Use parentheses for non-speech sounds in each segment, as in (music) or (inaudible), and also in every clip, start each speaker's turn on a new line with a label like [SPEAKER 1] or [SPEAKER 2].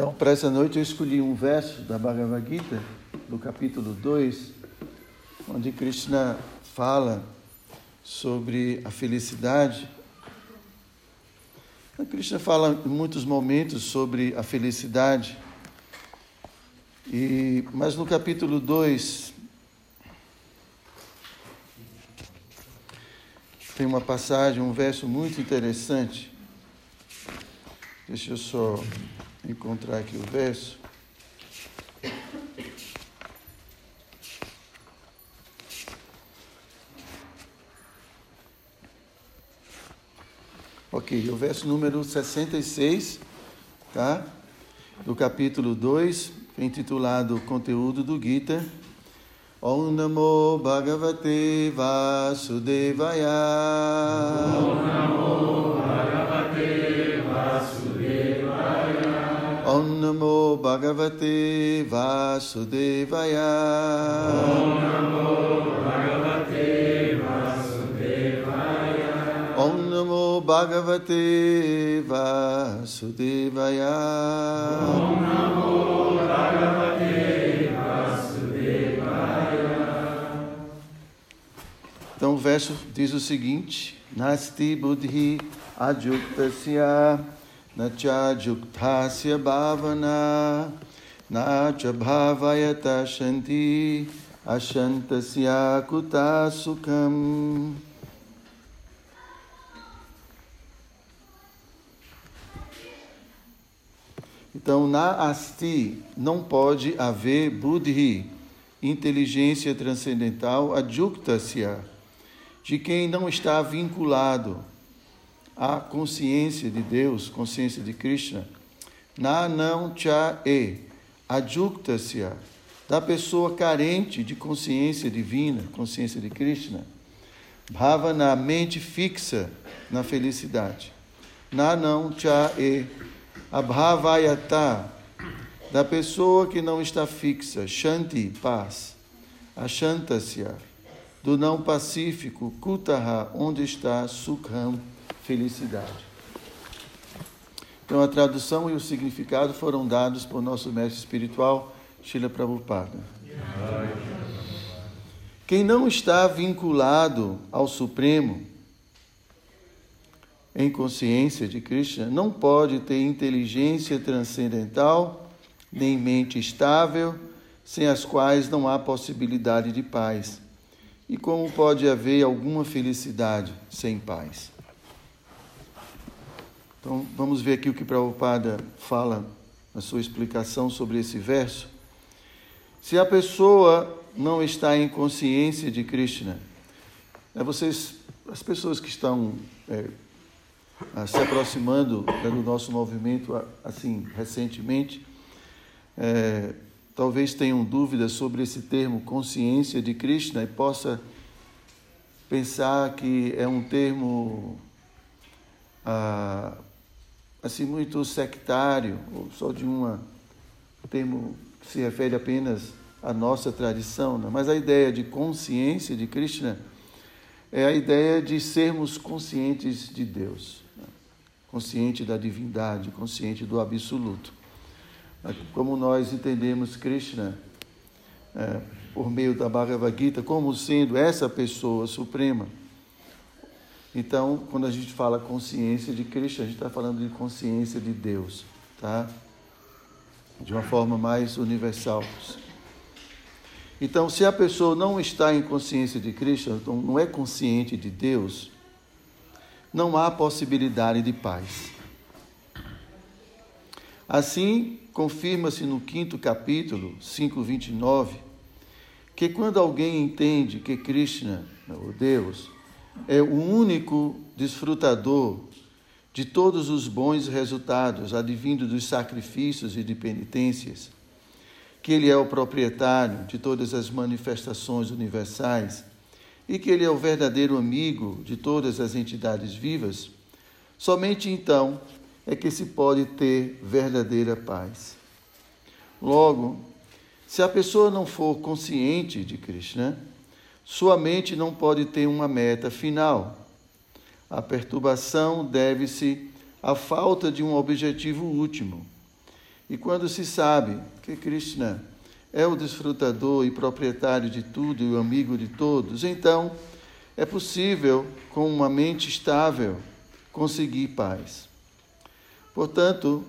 [SPEAKER 1] Então, para essa noite eu escolhi um verso da Bhagavad Gita, do capítulo 2, onde Krishna fala sobre a felicidade. A Krishna fala em muitos momentos sobre a felicidade, e, mas no capítulo 2 tem uma passagem, um verso muito interessante. Deixa eu só encontrar aqui o verso. Ok, o verso número 66, tá? Do capítulo 2, intitulado Conteúdo do Gita. Om Namo Bhagavate Vasudevaya.
[SPEAKER 2] Om Namo
[SPEAKER 1] Namo Bhagavate Vasudevaya.
[SPEAKER 2] Om Namo Bhagavate Vasudevaya.
[SPEAKER 1] Om Namo Bhagavate Vasudevaya.
[SPEAKER 2] Om Namo Bhagavate Vasudevaya.
[SPEAKER 1] Então o verso diz o seguinte: Nasti buddhi ajuktasya nacha juktasya bhavana nacha bhavayata shanti ashantasya kuta sukham. Então, na asti não pode haver buddhi, inteligência transcendental, adjuktasya, de quem não está vinculado à consciência de Deus, consciência de Krishna. Na não cha e, adjuktasya, da pessoa carente de consciência divina, consciência de Krishna. Bhava na mente fixa na felicidade. Na não cha e, abhavayata, da pessoa que não está fixa, shanti, paz, ashantasya, do não pacífico, kutaha, onde está sukham, felicidade. Então a tradução e o significado foram dados por nosso mestre espiritual, Srila Prabhupada. Quem não está vinculado ao Supremo, em consciência de Krishna, não pode ter inteligência transcendental, nem mente estável, sem as quais não há possibilidade de paz. E como pode haver alguma felicidade sem paz? Então, vamos ver aqui o que Prabhupada fala na sua explicação sobre esse verso. Se a pessoa não está em consciência de Krishna, é vocês, as pessoas que estão é, se aproximando do nosso movimento assim recentemente, é, talvez tenham dúvidas sobre esse termo consciência de Krishna e possa pensar que é um termo ah, assim muito sectário ou só de uma um termo que se refere apenas à nossa tradição, né? mas a ideia de consciência de Krishna é a ideia de sermos conscientes de Deus, né? consciente da divindade, consciente do absoluto. Como nós entendemos Krishna é, por meio da Bhagavad Gita como sendo essa pessoa suprema. Então, quando a gente fala consciência de Krishna, a gente está falando de consciência de Deus, tá? De uma forma mais universal. Então, se a pessoa não está em consciência de Krishna, então não é consciente de Deus, não há possibilidade de paz. Assim, confirma-se no quinto capítulo, 5:29, que quando alguém entende que Krishna, o Deus, é o único desfrutador de todos os bons resultados advindos dos sacrifícios e de penitências, que ele é o proprietário de todas as manifestações universais e que ele é o verdadeiro amigo de todas as entidades vivas, somente então é que se pode ter verdadeira paz. Logo, se a pessoa não for consciente de Krishna, sua mente não pode ter uma meta final. A perturbação deve-se à falta de um objetivo último. E quando se sabe que Krishna é o desfrutador e proprietário de tudo e o amigo de todos, então é possível, com uma mente estável, conseguir paz. Portanto,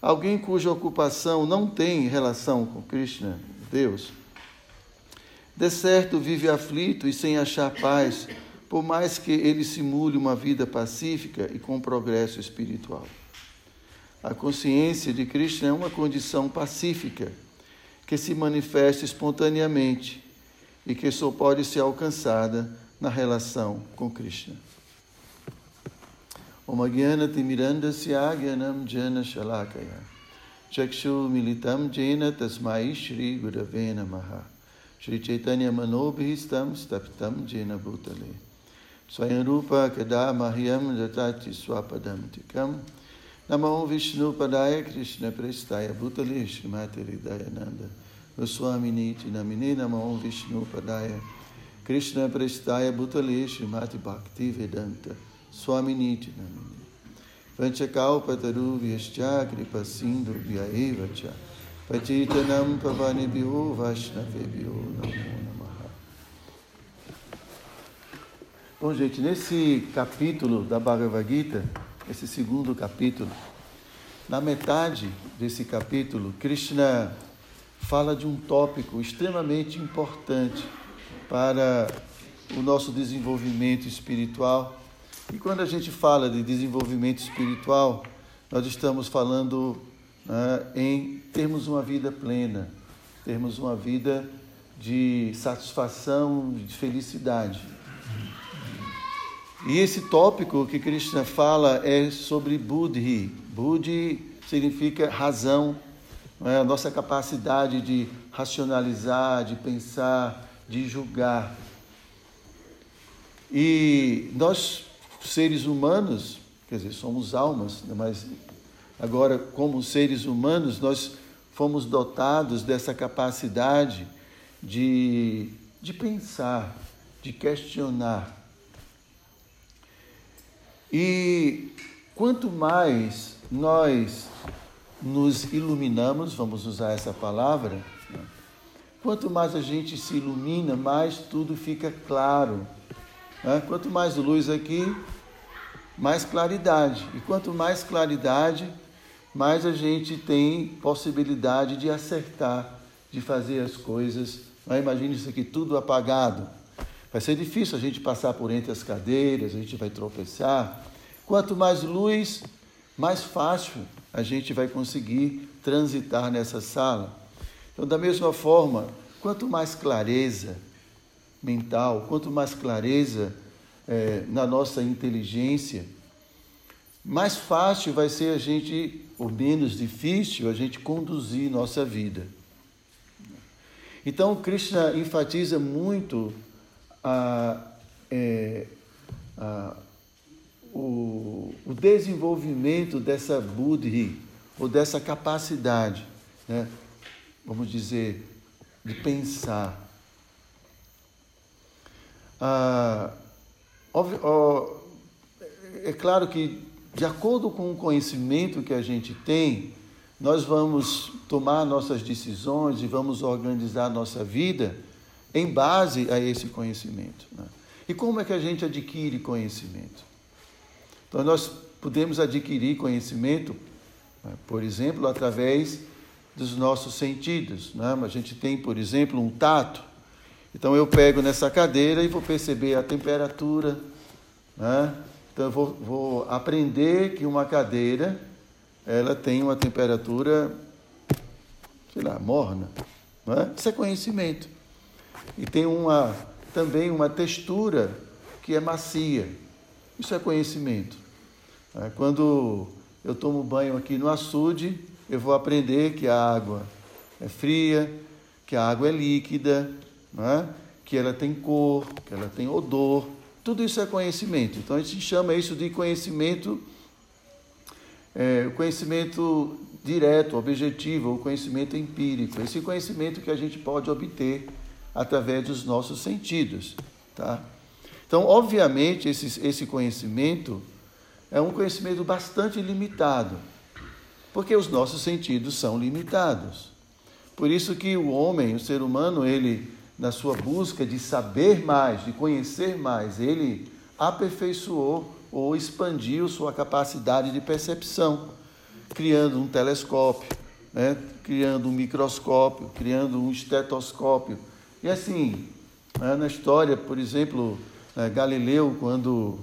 [SPEAKER 1] alguém cuja ocupação não tem relação com Krishna, Deus, de certo vive aflito e sem achar paz, por mais que ele simule uma vida pacífica e com progresso espiritual. A consciência de Krishna é uma condição pacífica que se manifesta espontaneamente e que só pode ser alcançada na relação com Krishna. Om Agyana Timirandasya Gyanam Jana Shalakaya Chakshu Militam Jena Tasmai Shri Gurave Namaha Shri Chaitanya Manobhistam Stapitam Jena Bhutale. Swayam Rupa Kada Mahyam Jatati Swapadam Tikam. Namo Vishnu Padaya Krishna Prestaya Bhutale Srimati Hridayananda. Goswaminiti Namine Namo Vishnu Padaya Krishna Prestaya Bhutale Srimati Bhakti Vedanta. Swaminiti Namine Vanchakalpataru Vyascha Kripa Sindhu Vyaeva Cha Patitanam Pavanibhyo Vaishnavebhyo Namo Namaha Bom, gente, nesse capítulo da Bhagavad Gita, esse segundo capítulo. Na metade desse capítulo, Krishna fala de um tópico extremamente importante para o nosso desenvolvimento espiritual. E quando a gente fala de desenvolvimento espiritual, nós estamos falando né, em termos uma vida plena, termos uma vida de satisfação, de felicidade. E esse tópico que Krishna fala é sobre Buddhi. Buddhi significa razão, é? a nossa capacidade de racionalizar, de pensar, de julgar. E nós, seres humanos, quer dizer, somos almas, né? mas agora, como seres humanos, nós fomos dotados dessa capacidade de, de pensar, de questionar. E quanto mais nós nos iluminamos, vamos usar essa palavra, quanto mais a gente se ilumina, mais tudo fica claro. Quanto mais luz aqui, mais claridade. E quanto mais claridade, mais a gente tem possibilidade de acertar, de fazer as coisas. Né? Imagine isso aqui tudo apagado. Vai ser difícil a gente passar por entre as cadeiras, a gente vai tropeçar. Quanto mais luz, mais fácil a gente vai conseguir transitar nessa sala. Então, da mesma forma, quanto mais clareza mental, quanto mais clareza é, na nossa inteligência, mais fácil vai ser a gente, ou menos difícil, a gente conduzir nossa vida. Então, Krishna enfatiza muito a, é, a, o, o, desenvolvimento dessa buddhi, ou dessa capacidade, né? vamos dizer, de pensar. Ah, óbvio, ó, é claro que, de acordo com o conhecimento que a gente tem, nós vamos tomar nossas decisões e vamos organizar nossa vida em base a esse conhecimento. Né? E como é que a gente adquire conhecimento? Então, nós podemos adquirir conhecimento, né, por exemplo, através dos nossos sentidos. Né? A gente tem, por exemplo, um tato. Então, eu pego nessa cadeira e vou perceber a temperatura. Né? Então, eu vou, vou aprender que uma cadeira ela tem uma temperatura, sei lá, morna. Né? Isso é conhecimento e tem uma, também uma textura que é macia. Isso é conhecimento. É, quando eu tomo banho aqui no açude, eu vou aprender que a água é fria, que a água é líquida, é? que ela tem cor, que ela tem odor. Tudo isso é conhecimento. Então a gente chama isso de conhecimento, é, conhecimento direto, objetivo, ou conhecimento empírico. Esse conhecimento que a gente pode obter através dos nossos sentidos. Tá? Então, obviamente, esse, esse conhecimento é um conhecimento bastante limitado. Porque os nossos sentidos são limitados. Por isso que o homem, o ser humano, ele na sua busca de saber mais, de conhecer mais, ele aperfeiçoou ou expandiu sua capacidade de percepção, criando um telescópio, né? criando um microscópio, criando um estetoscópio. E assim, né? na história, por exemplo, né? Galileu, quando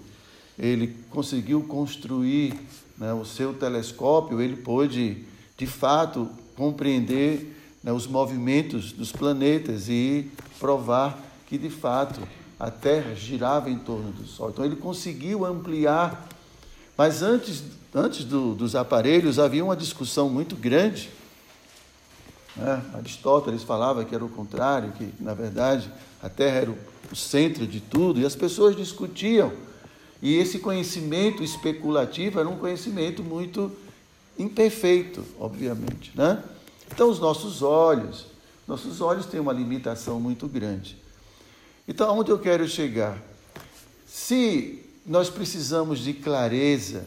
[SPEAKER 1] ele conseguiu construir né? o seu telescópio, ele pôde, de fato, compreender né, os movimentos dos planetas e provar que de fato a Terra girava em torno do Sol. Então ele conseguiu ampliar, mas antes, antes do, dos aparelhos havia uma discussão muito grande. Né? Aristóteles falava que era o contrário, que na verdade a Terra era o, o centro de tudo, e as pessoas discutiam. E esse conhecimento especulativo era um conhecimento muito imperfeito, obviamente, né? Então, os nossos olhos, nossos olhos têm uma limitação muito grande. Então, aonde eu quero chegar? Se nós precisamos de clareza,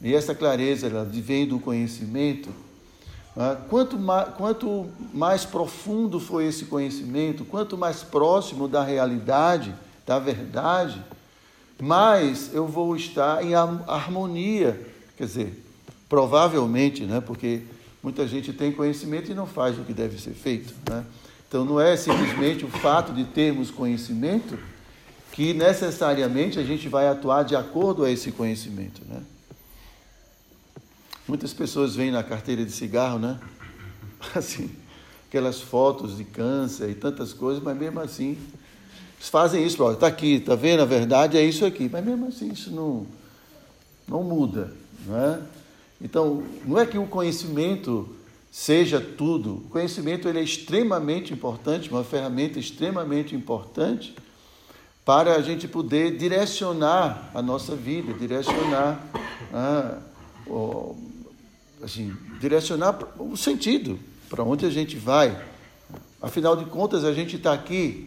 [SPEAKER 1] e essa clareza ela vem do conhecimento, né? quanto, mais, quanto mais profundo foi esse conhecimento, quanto mais próximo da realidade, da verdade, mais eu vou estar em harmonia. Quer dizer, provavelmente, né? porque Muita gente tem conhecimento e não faz o que deve ser feito. Né? Então, não é simplesmente o fato de termos conhecimento que necessariamente a gente vai atuar de acordo a esse conhecimento. Né? Muitas pessoas vêm na carteira de cigarro, né? (laughs) Assim, aquelas fotos de câncer e tantas coisas, mas mesmo assim, fazem isso, está aqui, está vendo? A verdade é isso aqui, mas mesmo assim isso não, não muda, não é? Então, não é que o conhecimento seja tudo. O conhecimento ele é extremamente importante, uma ferramenta extremamente importante para a gente poder direcionar a nossa vida, direcionar, ah, assim, direcionar o sentido para onde a gente vai. Afinal de contas, a gente está aqui.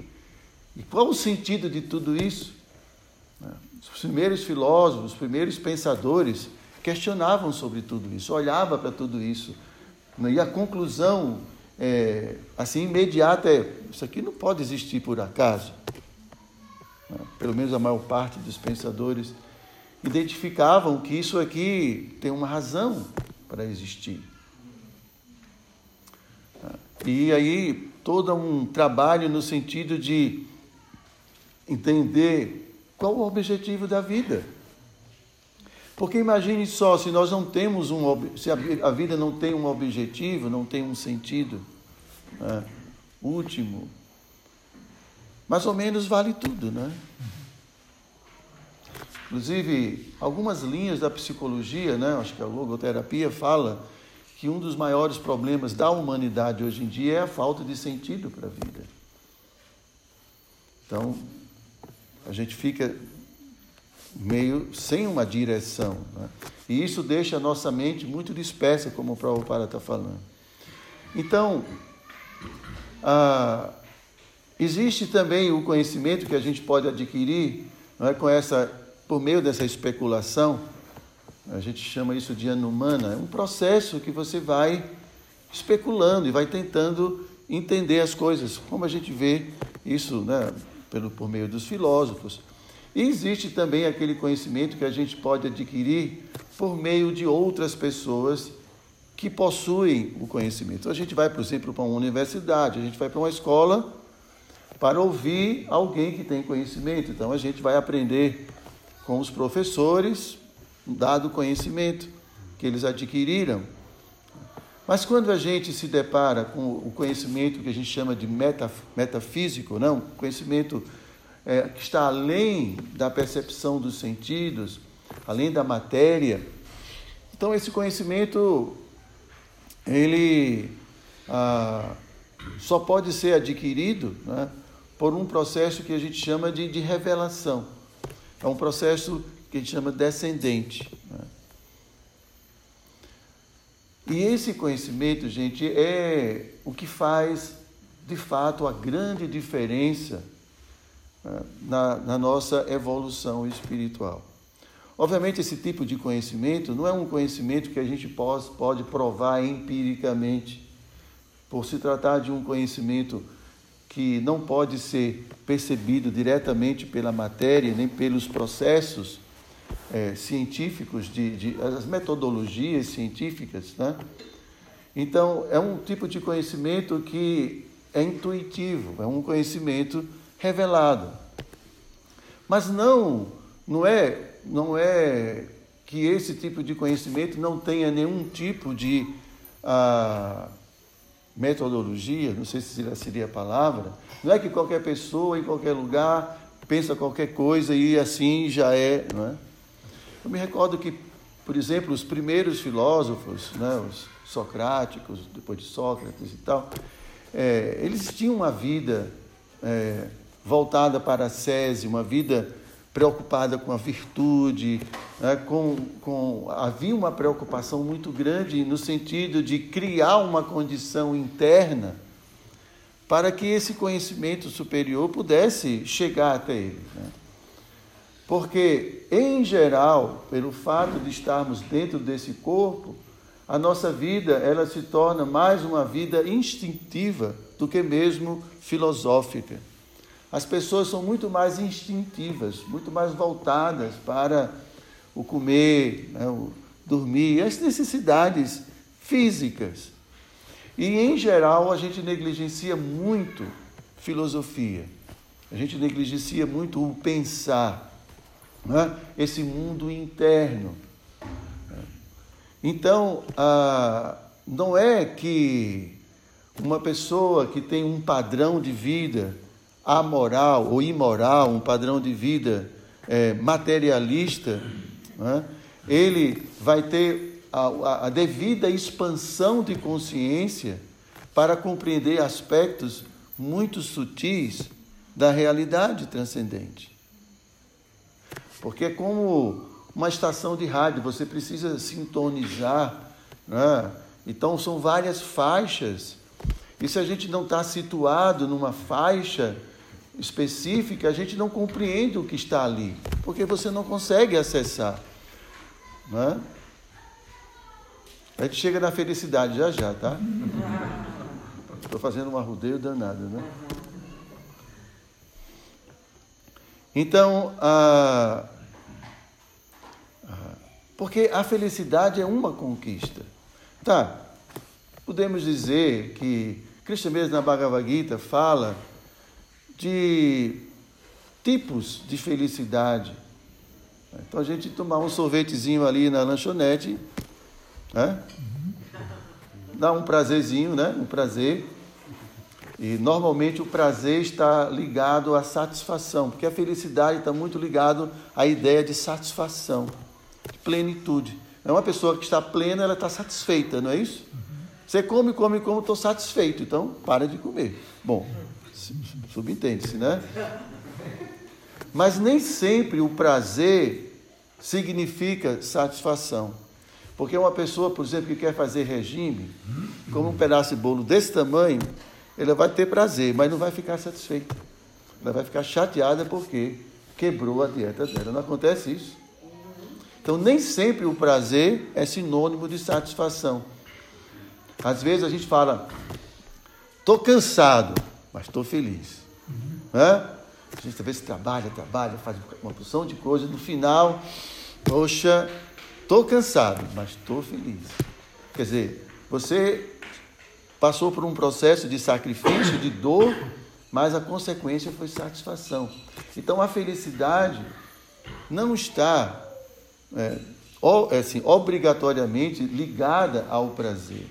[SPEAKER 1] E qual o sentido de tudo isso? Os primeiros filósofos, os primeiros pensadores, questionavam sobre tudo isso, olhava para tudo isso. Né? E a conclusão, é, assim, imediata é: isso aqui não pode existir por acaso. Né? Pelo menos a maior parte dos pensadores identificavam que isso aqui tem uma razão para existir. E aí, todo um trabalho no sentido de entender qual o objetivo da vida. Porque imagine só, se nós não temos um, se a vida não tem um objetivo, não tem um sentido né, último, mais ou menos vale tudo, né? Inclusive, algumas linhas da psicologia, né, acho que a logoterapia fala que um dos maiores problemas da humanidade hoje em dia é a falta de sentido para a vida. Então, a gente fica meio sem uma direção. Né? E isso deixa a nossa mente muito dispersa, como o Prabhupada está falando. Então, ah, existe também o conhecimento que a gente pode adquirir não é, com essa, por meio dessa especulação. A gente chama isso de anumana. É um processo que você vai especulando e vai tentando entender as coisas, como a gente vê isso né, pelo, por meio dos filósofos. E existe também aquele conhecimento que a gente pode adquirir por meio de outras pessoas que possuem o conhecimento. Então, a gente vai, por exemplo, para uma universidade, a gente vai para uma escola para ouvir alguém que tem conhecimento. Então, a gente vai aprender com os professores um dado conhecimento que eles adquiriram. Mas quando a gente se depara com o conhecimento que a gente chama de metafísico, não, conhecimento é, que está além da percepção dos sentidos, além da matéria. Então esse conhecimento ele ah, só pode ser adquirido né, por um processo que a gente chama de, de revelação. É um processo que a gente chama descendente. Né? E esse conhecimento, gente, é o que faz de fato a grande diferença na, na nossa evolução espiritual. Obviamente, esse tipo de conhecimento não é um conhecimento que a gente pode, pode provar empiricamente, por se tratar de um conhecimento que não pode ser percebido diretamente pela matéria, nem pelos processos é, científicos, de, de, as metodologias científicas. Né? Então, é um tipo de conhecimento que é intuitivo, é um conhecimento revelado. Mas não, não é, não é que esse tipo de conhecimento não tenha nenhum tipo de ah, metodologia, não sei se seria a palavra, não é que qualquer pessoa em qualquer lugar pensa qualquer coisa e assim já é, não é? Eu me recordo que, por exemplo, os primeiros filósofos, né, os socráticos, depois de Sócrates e tal, é, eles tinham uma vida é, voltada para a sese, uma vida preocupada com a virtude, né, com, com, havia uma preocupação muito grande no sentido de criar uma condição interna para que esse conhecimento superior pudesse chegar até ele. Né? Porque, em geral, pelo fato de estarmos dentro desse corpo, a nossa vida ela se torna mais uma vida instintiva do que mesmo filosófica. As pessoas são muito mais instintivas, muito mais voltadas para o comer, né, o dormir, as necessidades físicas. E, em geral, a gente negligencia muito filosofia, a gente negligencia muito o pensar, né, esse mundo interno. Então, ah, não é que uma pessoa que tem um padrão de vida amoral ou imoral, um padrão de vida é, materialista, né? ele vai ter a, a devida expansão de consciência para compreender aspectos muito sutis da realidade transcendente. Porque é como uma estação de rádio, você precisa sintonizar. Né? Então, são várias faixas. E se a gente não está situado numa faixa específica, a gente não compreende o que está ali, porque você não consegue acessar. Né? A gente chega na felicidade já já, tá? Estou fazendo um arrudeio danado, né? Então, a, porque a felicidade é uma conquista. Tá, podemos dizer que Cristo mesmo na Bhagavad Gita fala de tipos de felicidade. Então a gente tomar um sorvetezinho ali na lanchonete, né? dá um prazerzinho, né? Um prazer. E normalmente o prazer está ligado à satisfação, porque a felicidade está muito ligado à ideia de satisfação, de plenitude. É uma pessoa que está plena, ela está satisfeita, não é isso? Você come, come, come, estou satisfeito, então para de comer. Bom, subentende-se, né? Mas nem sempre o prazer significa satisfação. Porque uma pessoa, por exemplo, que quer fazer regime, como um pedaço de bolo desse tamanho, ela vai ter prazer, mas não vai ficar satisfeita. Ela vai ficar chateada porque quebrou a dieta dela. Não acontece isso? Então, nem sempre o prazer é sinônimo de satisfação. Às vezes a gente fala, estou cansado, mas estou feliz. A gente vezes trabalha, trabalha, faz uma porção de coisas, no final, poxa, estou cansado, mas estou feliz. Quer dizer, você passou por um processo de sacrifício, de dor, mas a consequência foi satisfação. Então a felicidade não está é, assim, obrigatoriamente ligada ao prazer,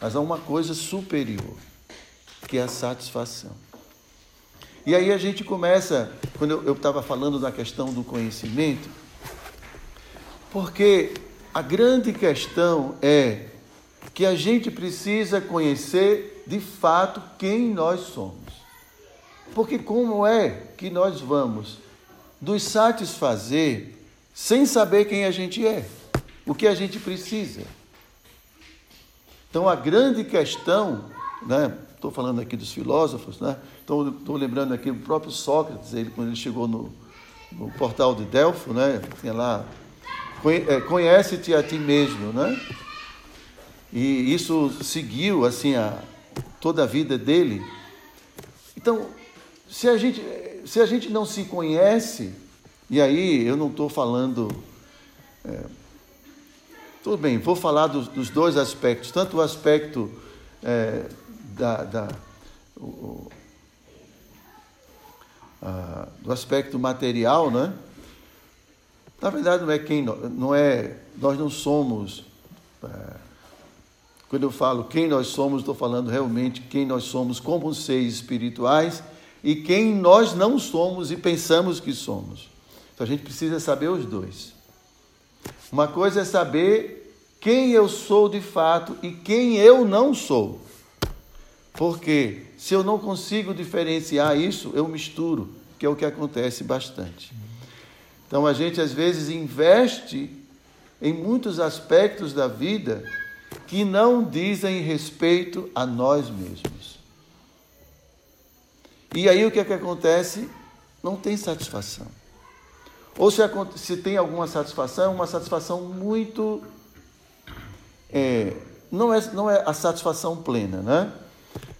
[SPEAKER 1] mas a uma coisa superior que é a satisfação. E aí a gente começa, quando eu estava falando da questão do conhecimento, porque a grande questão é que a gente precisa conhecer de fato quem nós somos. Porque como é que nós vamos nos satisfazer sem saber quem a gente é, o que a gente precisa? Então a grande questão, né, estou falando aqui dos filósofos, né? Estou, lembrando aqui o próprio Sócrates, ele, quando ele chegou no, no portal de Delfo, né? Tinha lá é, conhece-te a ti mesmo, né? E isso seguiu assim a, toda a vida dele. Então, se a gente, se a gente não se conhece, e aí eu não estou falando. É, tudo bem, vou falar dos, dos, dois aspectos, tanto o aspecto é, da, da o, a, do aspecto material, né? Na verdade, não é quem não é, nós não somos. É, quando eu falo quem nós somos, estou falando realmente quem nós somos como seres espirituais e quem nós não somos e pensamos que somos. Então a gente precisa saber os dois. Uma coisa é saber quem eu sou de fato e quem eu não sou. Porque se eu não consigo diferenciar isso, eu misturo, que é o que acontece bastante. Então a gente às vezes investe em muitos aspectos da vida que não dizem respeito a nós mesmos. E aí o que é que acontece? Não tem satisfação. Ou se, se tem alguma satisfação, uma satisfação muito. É, não, é, não é a satisfação plena, né?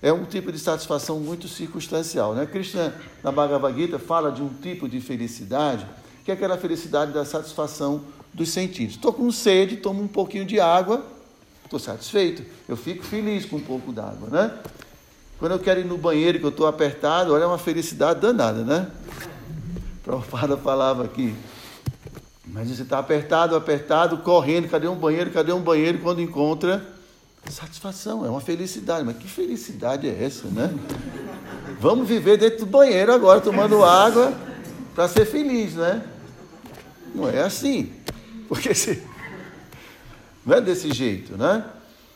[SPEAKER 1] É um tipo de satisfação muito circunstancial. Né? Krishna, na Bhagavad Gita, fala de um tipo de felicidade, que é aquela felicidade da satisfação dos sentidos. Estou com sede, tomo um pouquinho de água, estou satisfeito. Eu fico feliz com um pouco d'água, né? Quando eu quero ir no banheiro, que eu estou apertado, olha, é uma felicidade danada, né? Prabhupada falava aqui. Mas você está apertado, apertado, correndo, cadê um banheiro, cadê um banheiro? Quando encontra, satisfação, é uma felicidade. Mas que felicidade é essa, né? Vamos viver dentro do banheiro agora, tomando água, para ser feliz, né? Não é assim. Porque se, não é desse jeito, né?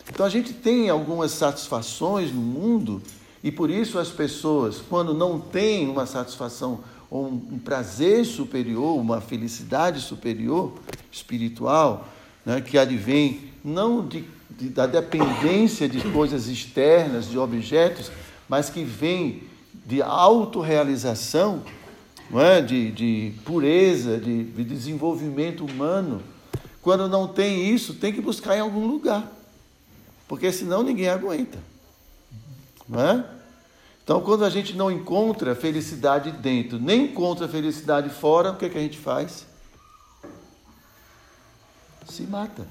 [SPEAKER 1] Então a gente tem algumas satisfações no mundo e por isso as pessoas, quando não têm uma satisfação ou um prazer superior, uma felicidade superior espiritual, né, que advém não de, de, da dependência de coisas externas, de objetos, mas que vem de autorrealização, é? de, de pureza, de, de desenvolvimento humano, quando não tem isso, tem que buscar em algum lugar. Porque senão ninguém aguenta. Não é? Então, quando a gente não encontra felicidade dentro, nem encontra felicidade fora, o que, é que a gente faz? Se mata.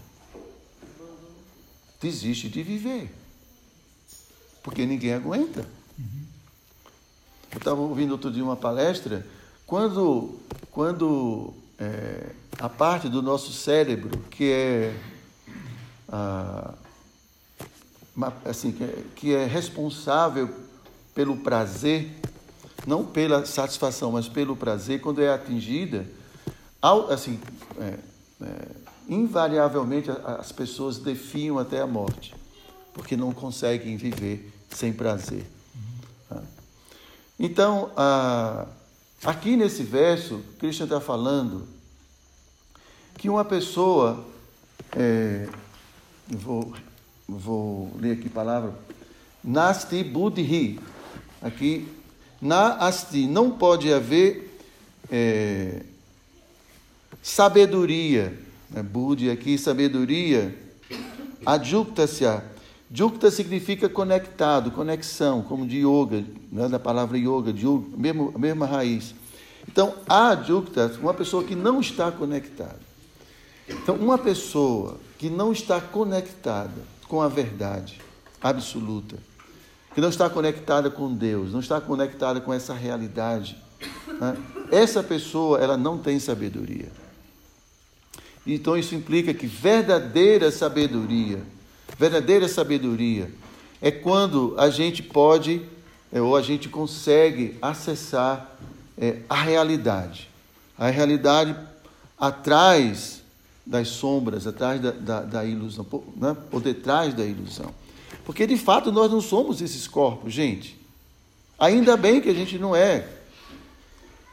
[SPEAKER 1] Desiste de viver. Porque ninguém aguenta. Eu estava ouvindo outro dia uma palestra, quando, quando é, a parte do nosso cérebro que é, assim, que é, que é responsável pelo prazer, não pela satisfação, mas pelo prazer, quando é atingida, assim, é, é, invariavelmente as pessoas defiam até a morte, porque não conseguem viver sem prazer. Tá? Então, ah, Aqui nesse verso, Cristo está falando que uma pessoa, é, vou, vou ler aqui a palavra, Nasti Buddhi, aqui, na asti, não pode haver é, sabedoria, né? Buddhi aqui, sabedoria, adjuktasya, Jukta significa conectado, conexão, como de yoga, né, da palavra yoga, de yoga, mesmo, mesma raiz. Então, a Jukta, uma pessoa que não está conectada. Então, uma pessoa que não está conectada com a verdade absoluta, que não está conectada com Deus, não está conectada com essa realidade, né, essa pessoa ela não tem sabedoria. Então, isso implica que verdadeira sabedoria, Verdadeira sabedoria é quando a gente pode é, ou a gente consegue acessar é, a realidade. A realidade atrás das sombras, atrás da, da, da ilusão, por, né? por detrás da ilusão. Porque de fato nós não somos esses corpos, gente. Ainda bem que a gente não é.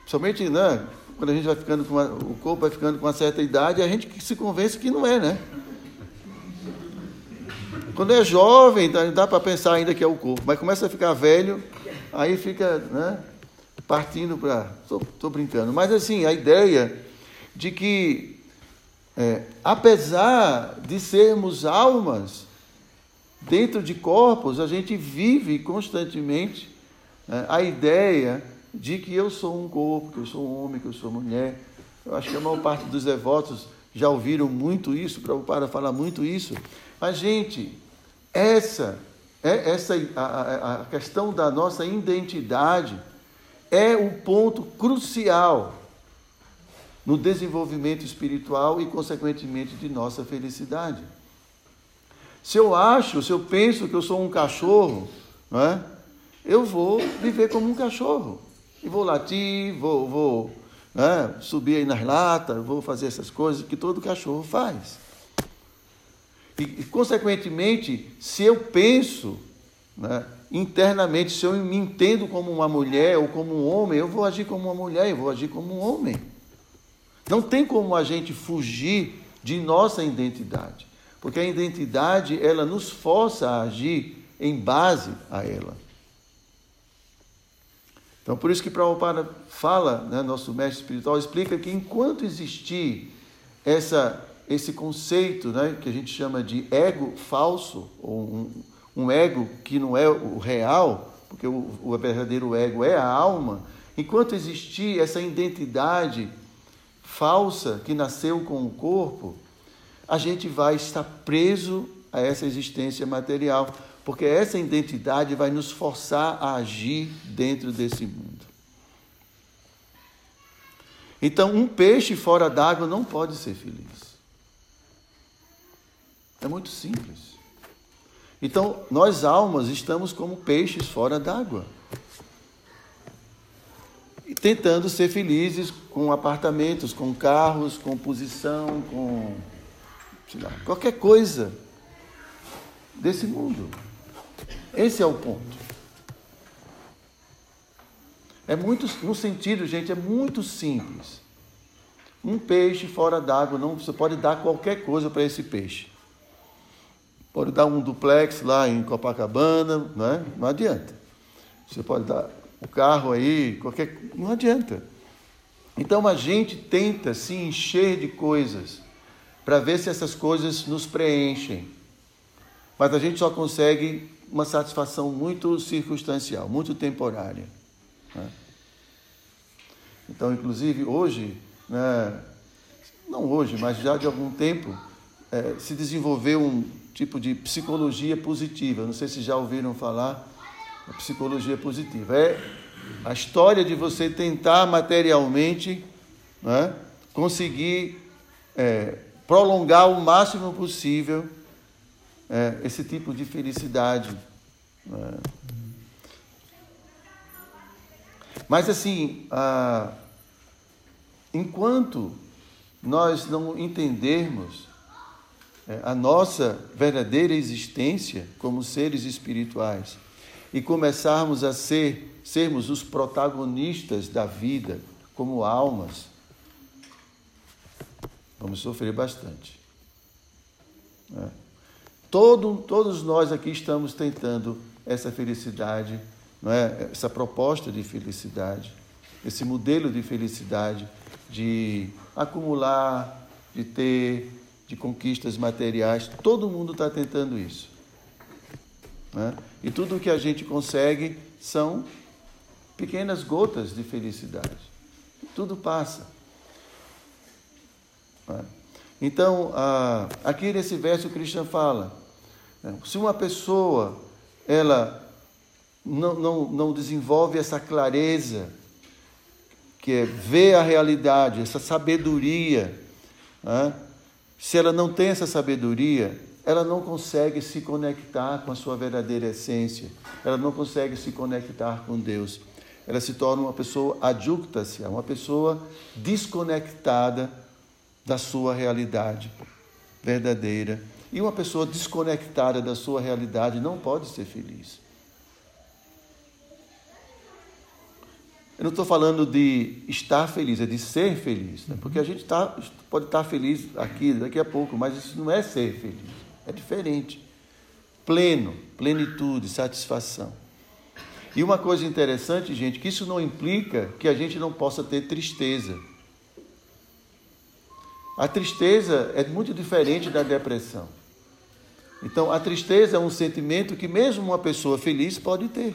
[SPEAKER 1] Somente né, quando a gente vai ficando com uma, o corpo vai ficando com uma certa idade, a gente se convence que não é, né? Quando é jovem, dá para pensar ainda que é o corpo, mas começa a ficar velho, aí fica né, partindo para. Estou brincando. Mas assim, a ideia de que é, apesar de sermos almas dentro de corpos, a gente vive constantemente é, a ideia de que eu sou um corpo, que eu sou um homem, que eu sou mulher. Eu acho que a maior parte dos devotos já ouviram muito isso, para falar muito isso. Mas, gente, essa, é, essa a, a questão da nossa identidade é o ponto crucial no desenvolvimento espiritual e, consequentemente, de nossa felicidade. Se eu acho, se eu penso que eu sou um cachorro, não é? eu vou viver como um cachorro. E vou latir, vou, vou né, subir aí nas latas, vou fazer essas coisas que todo cachorro faz. E, e consequentemente, se eu penso né, internamente, se eu me entendo como uma mulher ou como um homem, eu vou agir como uma mulher, eu vou agir como um homem. Não tem como a gente fugir de nossa identidade, porque a identidade ela nos força a agir em base a ela. Então, por isso que Prabhupada fala, né, nosso mestre espiritual, explica que enquanto existir essa, esse conceito né, que a gente chama de ego falso, ou um, um ego que não é o real, porque o, o verdadeiro ego é a alma, enquanto existir essa identidade falsa que nasceu com o corpo, a gente vai estar preso a essa existência material porque essa identidade vai nos forçar a agir dentro desse mundo. Então, um peixe fora d'água não pode ser feliz. É muito simples. Então, nós almas estamos como peixes fora d'água. Tentando ser felizes com apartamentos, com carros, com posição, com lá, qualquer coisa desse mundo. Esse é o ponto. É muito, no sentido, gente, é muito simples. Um peixe fora d'água, não, você pode dar qualquer coisa para esse peixe. Pode dar um duplex lá em Copacabana, não, é? não adianta. Você pode dar o carro aí, qualquer, não adianta. Então a gente tenta se encher de coisas para ver se essas coisas nos preenchem. Mas a gente só consegue uma satisfação muito circunstancial, muito temporária. Né? Então, inclusive, hoje, né, não hoje, mas já de algum tempo, é, se desenvolveu um tipo de psicologia positiva. Não sei se já ouviram falar da psicologia positiva. É a história de você tentar materialmente né, conseguir é, prolongar o máximo possível é, esse tipo de felicidade. É. Mas assim, ah, enquanto nós não entendermos é, a nossa verdadeira existência como seres espirituais e começarmos a ser sermos os protagonistas da vida como almas, vamos sofrer bastante. É. Todo, todos nós aqui estamos tentando essa felicidade, não é? essa proposta de felicidade, esse modelo de felicidade, de acumular, de ter, de conquistas materiais. Todo mundo está tentando isso. É? E tudo o que a gente consegue são pequenas gotas de felicidade. Tudo passa. É? Então, aqui nesse verso o Cristian fala, se uma pessoa ela não, não, não desenvolve essa clareza, que é ver a realidade, essa sabedoria, né? se ela não tem essa sabedoria, ela não consegue se conectar com a sua verdadeira essência, ela não consegue se conectar com Deus. Ela se torna uma pessoa adjucta-se, uma pessoa desconectada da sua realidade verdadeira. E uma pessoa desconectada da sua realidade não pode ser feliz. Eu não estou falando de estar feliz, é de ser feliz. Né? Porque a gente tá, pode estar feliz aqui, daqui a pouco, mas isso não é ser feliz. É diferente. Pleno, plenitude, satisfação. E uma coisa interessante, gente, que isso não implica que a gente não possa ter tristeza. A tristeza é muito diferente da depressão. Então, a tristeza é um sentimento que mesmo uma pessoa feliz pode ter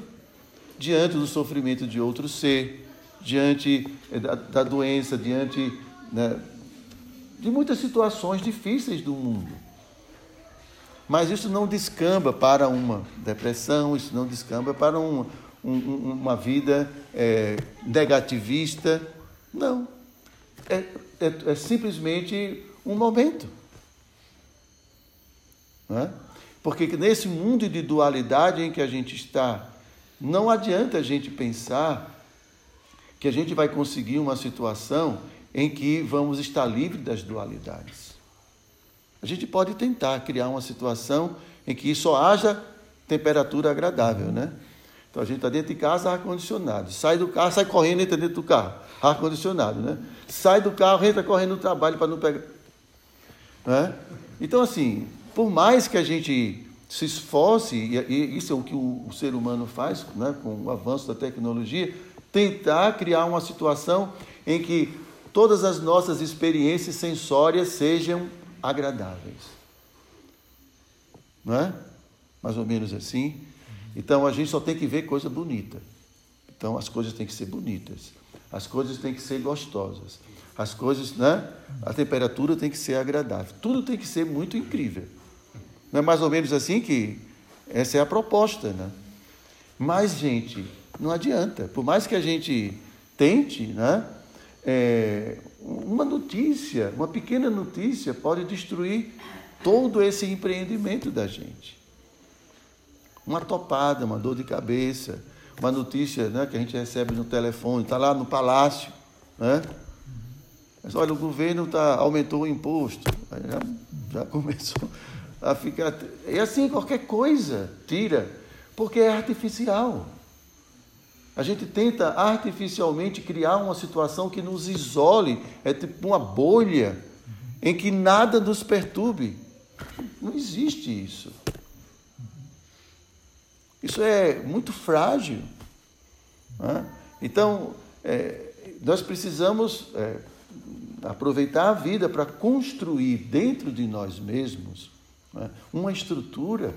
[SPEAKER 1] diante do sofrimento de outro ser, diante eh, da, da doença, diante né, de muitas situações difíceis do mundo. Mas isso não descamba para uma depressão, isso não descamba para um, um, uma vida é, negativista. Não. É, é, é, simplesmente um momento. É? Porque nesse mundo de dualidade em que a gente está, não adianta a gente pensar que a gente vai conseguir uma situação em que vamos estar livres das dualidades. A gente pode tentar criar uma situação em que só haja temperatura agradável, né? Então a gente está dentro de casa, ar-condicionado. Sai do carro, sai correndo, entra dentro do carro, ar-condicionado, né? Sai do carro, entra correndo no trabalho para não pegar. Né? Então, assim, por mais que a gente se esforce, e isso é o que o, ser humano faz né, com o avanço da tecnologia, tentar criar uma situação em que todas as nossas experiências sensórias sejam agradáveis. Não é? Mais ou menos assim. Então a gente só tem que ver coisa bonita. Então as coisas têm que ser bonitas. As coisas têm que ser gostosas. As coisas, né? A temperatura tem que ser agradável. Tudo tem que ser muito incrível. Não é mais ou menos assim que essa é a proposta, né? Mas, gente, não adianta. Por mais que a gente tente, né? É, uma notícia, uma pequena notícia pode destruir todo esse empreendimento da gente. Uma topada, uma dor de cabeça, uma notícia né, que a gente recebe no telefone, está lá no palácio, né? Mas olha, o governo tá, aumentou o imposto. Já, já (laughs) começou a ficar. E assim, qualquer coisa tira, porque é artificial. A gente tenta artificialmente criar uma situação que nos isole, é tipo uma bolha em que nada nos perturbe. Não existe isso. Isso é muito frágil. Né? Então, é, nós precisamos é, aproveitar a vida para construir dentro de nós mesmos uma estrutura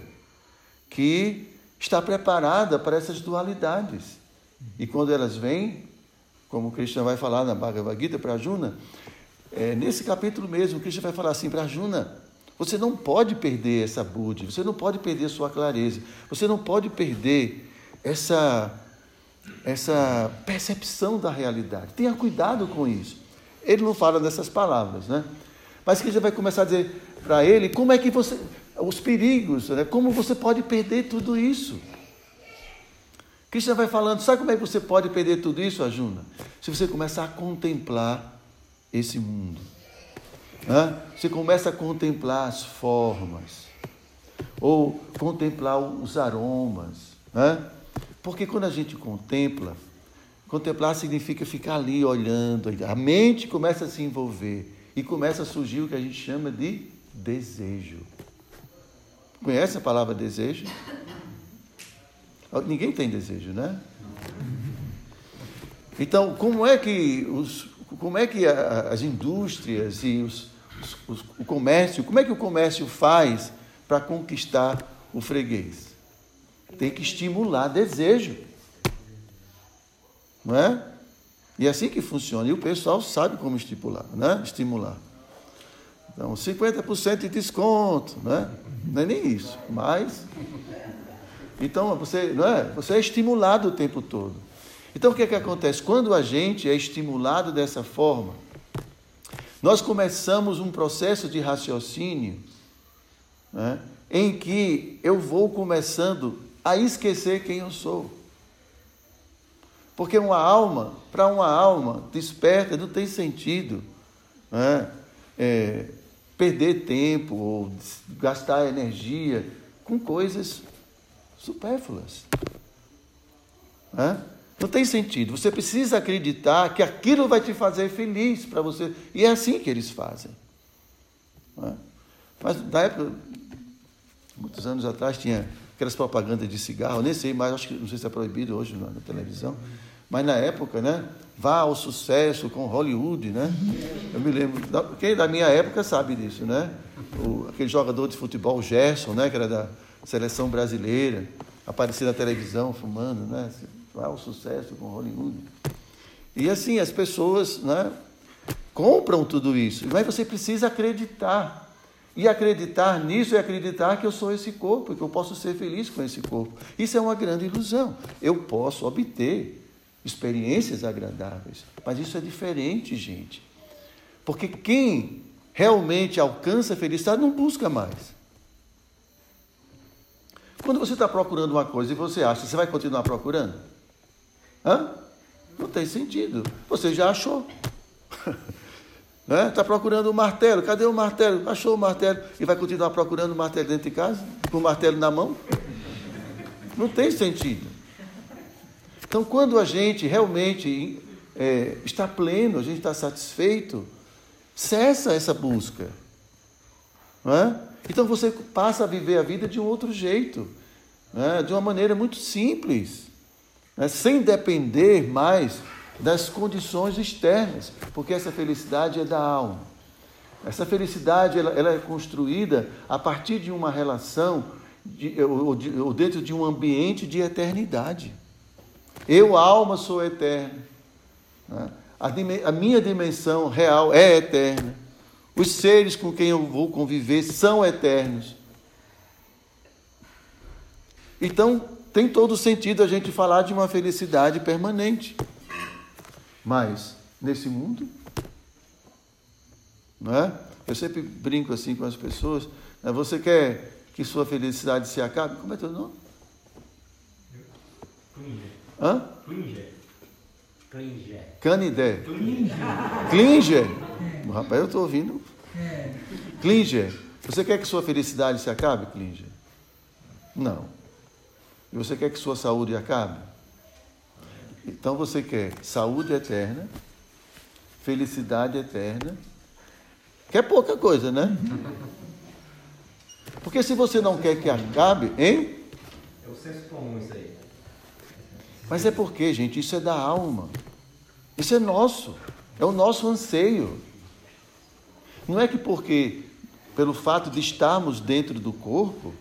[SPEAKER 1] que está preparada para essas dualidades. E quando elas vêm, como Krishna vai falar na Bhagavad Gita para Juna, é, nesse capítulo mesmo, Krishna vai falar assim para Juna: você não pode perder essa buddhi, você não pode perder sua clareza, você não pode perder essa, essa percepção da realidade. Tenha cuidado com isso. Ele não fala dessas palavras, né? Mas Krishna vai começar a dizer para ele como é que você. os perigos, né? como você pode perder tudo isso. Krishna vai falando, sabe como é que você pode perder tudo isso, Ajuna? Se você começar a contemplar esse mundo. Né? Você começa a contemplar as formas, ou contemplar os aromas. Né? Porque quando a gente contempla, contemplar significa ficar ali olhando, a mente começa a se envolver e começa a surgir o que a gente chama de desejo. Conhece a palavra desejo? Ninguém tem desejo, né? Então, como é que, os, como é que as indústrias e os, os, o comércio, como é que o comércio faz para conquistar o freguês? Tem que estimular desejo. Não é? E é assim que funciona. E o pessoal sabe como estimular, né? Estimular. Então, 50% de desconto, né? Não é nem isso, mas então você, não é? você é estimulado o tempo todo. Então o que, é que acontece? Quando a gente é estimulado dessa forma, nós começamos um processo de raciocínio né, em que eu vou começando a esquecer quem eu sou. Porque uma alma, para uma alma desperta, não tem sentido né, é, perder tempo ou gastar energia com coisas supérfluas. Não tem sentido. Você precisa acreditar que aquilo vai te fazer feliz para você. E é assim que eles fazem. Mas na época, muitos anos atrás, tinha aquelas propagandas de cigarro, nem sei mais, acho que não sei se é proibido hoje na, televisão. Mas na época, né? Vá ao sucesso com Hollywood, né? Eu me lembro, quem da minha época sabe disso, né? O, aquele jogador de futebol, Gerson, né? Que era da seleção brasileira, aparecia na televisão fumando, né? Vá ao sucesso com Hollywood. E assim, as pessoas, né? Compram tudo isso, mas você precisa acreditar. E acreditar nisso é acreditar que eu sou esse corpo, que eu posso ser feliz com esse corpo. Isso é uma grande ilusão. Eu posso obter experiências agradáveis, mas isso é diferente, gente. Porque quem realmente alcança a felicidade não busca mais. Quando você está procurando uma coisa e você acha, você vai continuar procurando? Hã? Não tem sentido. Você já achou. (laughs) Está né? Procurando o um martelo. Cadê o martelo? Achou o martelo. E vai continuar procurando o martelo dentro de casa? Com o martelo na mão? Não tem sentido. Então, quando a gente realmente é, está pleno, a gente está satisfeito, cessa essa busca. É? Então você passa a viver a vida de um outro jeito, né? de uma maneira muito simples, né? sem depender mais das condições externas, porque essa felicidade é da alma. Essa felicidade ela, ela é construída a partir de uma relação, de, ou, de, ou dentro de um ambiente de eternidade. Eu, alma, sou eterna. Né? A, minha dimensão real é eterna. Os seres com quem eu vou conviver são eternos. Então, tem todo sentido a gente falar de uma felicidade permanente. Mas, nesse mundo, não é? Eu sempre brinco assim com as pessoas. Né? Você quer que sua felicidade se acabe? Como é teu nome?
[SPEAKER 3] Klinger.
[SPEAKER 1] Hã?
[SPEAKER 3] Klinger. Klinger.
[SPEAKER 1] Canidé. Klinger. Rapaz, eu estou ouvindo. Klinger. Você quer que sua felicidade se acabe, Klinger? Não. E você quer que sua saúde acabe? Então você quer saúde eterna, felicidade eterna. Quer pouca coisa, né? Porque se você não quer que acabe, hein?
[SPEAKER 3] É o senso comum isso aí.
[SPEAKER 1] Mas é porque, gente, isso é da alma. Isso é nosso. É o nosso anseio. Não é que porque, pelo fato de estarmos dentro do corpo,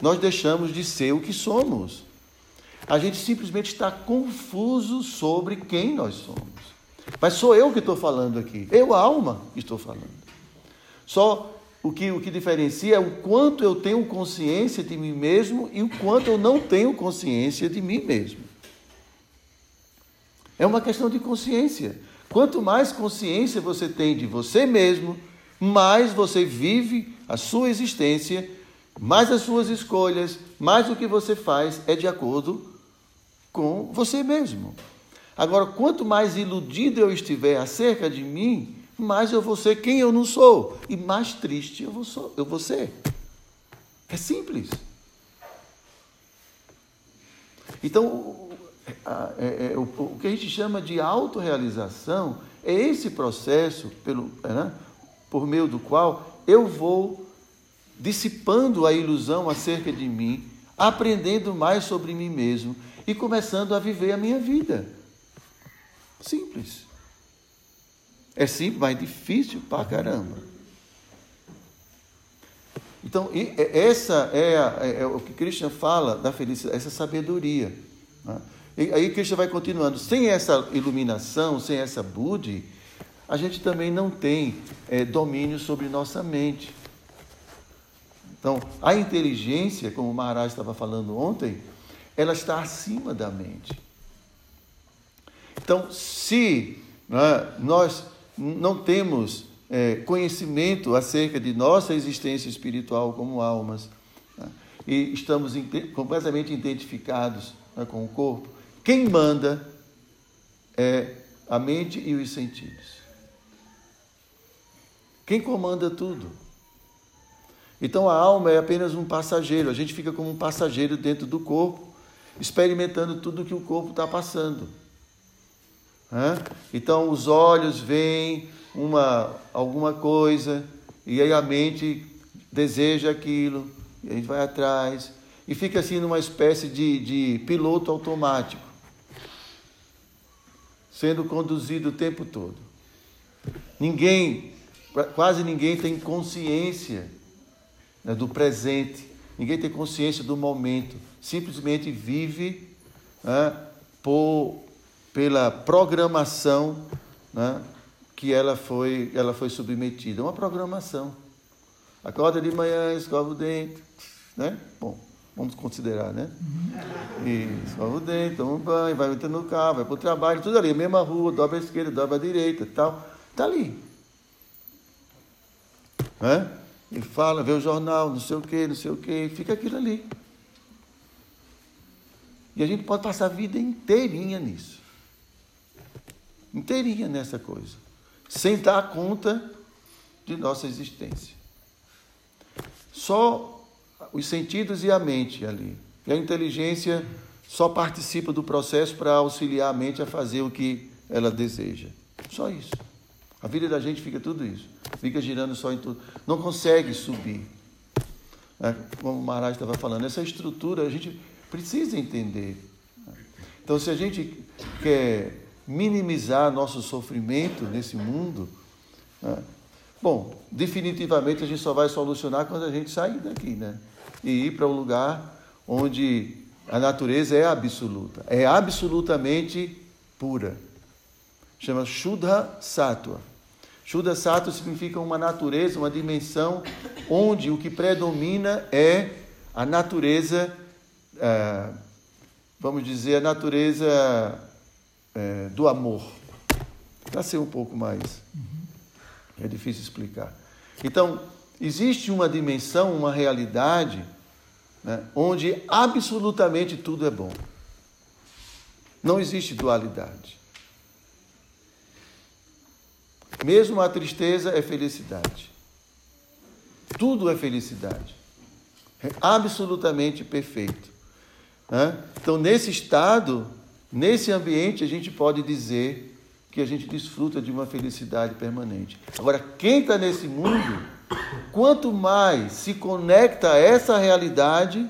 [SPEAKER 1] nós deixamos de ser o que somos. A gente simplesmente está confuso sobre quem nós somos. Mas sou eu que estou falando aqui. Eu, alma, estou falando. Só o que, o que diferencia é o quanto eu tenho consciência de mim mesmo e o quanto eu não tenho consciência de mim mesmo. É uma questão de consciência. Quanto mais consciência você tem de você mesmo, mais você vive a sua existência, mais as suas escolhas, mais o que você faz é de acordo com você mesmo. Agora, quanto mais iludido eu estiver acerca de mim, mais eu vou ser quem eu não sou e mais triste eu vou, sou, eu vou ser. É simples. Então, é, é, o, o que a gente chama de autorrealização é esse processo pelo, é, né, por meio do qual eu vou dissipando a ilusão acerca de mim, aprendendo mais sobre mim mesmo e começando a viver a minha vida. Simples. É simples, mas difícil pra caramba. Então, essa é, a, é, é, o que Christian fala da felicidade, essa sabedoria. Né? E aí Christian vai continuando. Sem essa iluminação, sem essa Budi, a gente também não tem é, domínio sobre nossa mente. Então, a inteligência, como o Maharaj estava falando ontem, ela está acima da mente. Então, se né, nós não temos é, conhecimento acerca de nossa existência espiritual como almas, né, e estamos completamente identificados né, com o corpo, quem manda é a mente e os sentidos. Quem comanda tudo? Então a alma é apenas um passageiro, a gente fica como um passageiro dentro do corpo experimentando tudo que o corpo está passando. Então os olhos veem uma, alguma coisa e aí a mente deseja aquilo, e a gente vai atrás, e fica assim numa espécie de, de piloto automático. Sendo conduzido o tempo todo. Ninguém, quase ninguém tem consciência né, do presente, ninguém tem consciência do momento, simplesmente vive né, por, pela programação né, que ela foi, ela foi submetida. Uma programação. Acorda de manhã, escova o dente, né? Bom, vamos considerar, né? E escova o dente, toma um banho, vai entrando no carro, vai para o trabalho, tudo ali, mesma rua, dobra a esquerda, dobra a direita tal. Está ali. Né? E fala, vê o jornal, não sei o quê, não sei o quê, fica aquilo ali. E a gente pode passar a vida inteirinha nisso. Inteirinha nessa coisa. Sem dar conta de nossa existência. Só os sentidos e a mente ali. E a inteligência só participa do processo para auxiliar a mente a fazer o que ela deseja. Só isso. A vida da gente fica tudo isso. Fica girando só em tudo. Não consegue subir. É, como o Maharaj estava falando, essa estrutura a gente precisa entender. Então, se a gente quer minimizar nosso sofrimento nesse mundo, né, bom, definitivamente a gente só vai solucionar quando a gente sair daqui, né? E ir para um lugar onde a natureza é absoluta, é absolutamente pura. Chama Shuddha Sattva. Shuddha Sattva significa uma natureza, uma dimensão onde o que predomina é a natureza, é, vamos dizer, a natureza é, do amor. Para ser um pouco mais. É difícil explicar. Então, existe uma dimensão, uma realidade, né, onde absolutamente tudo é bom. Não existe dualidade. Mesmo a tristeza é felicidade. Tudo é felicidade. É absolutamente perfeito. Né? Então, nesse estado, nesse ambiente, a gente pode dizer que a gente desfruta de uma felicidade permanente. Agora, quem está nesse mundo, quanto mais se conecta a essa realidade,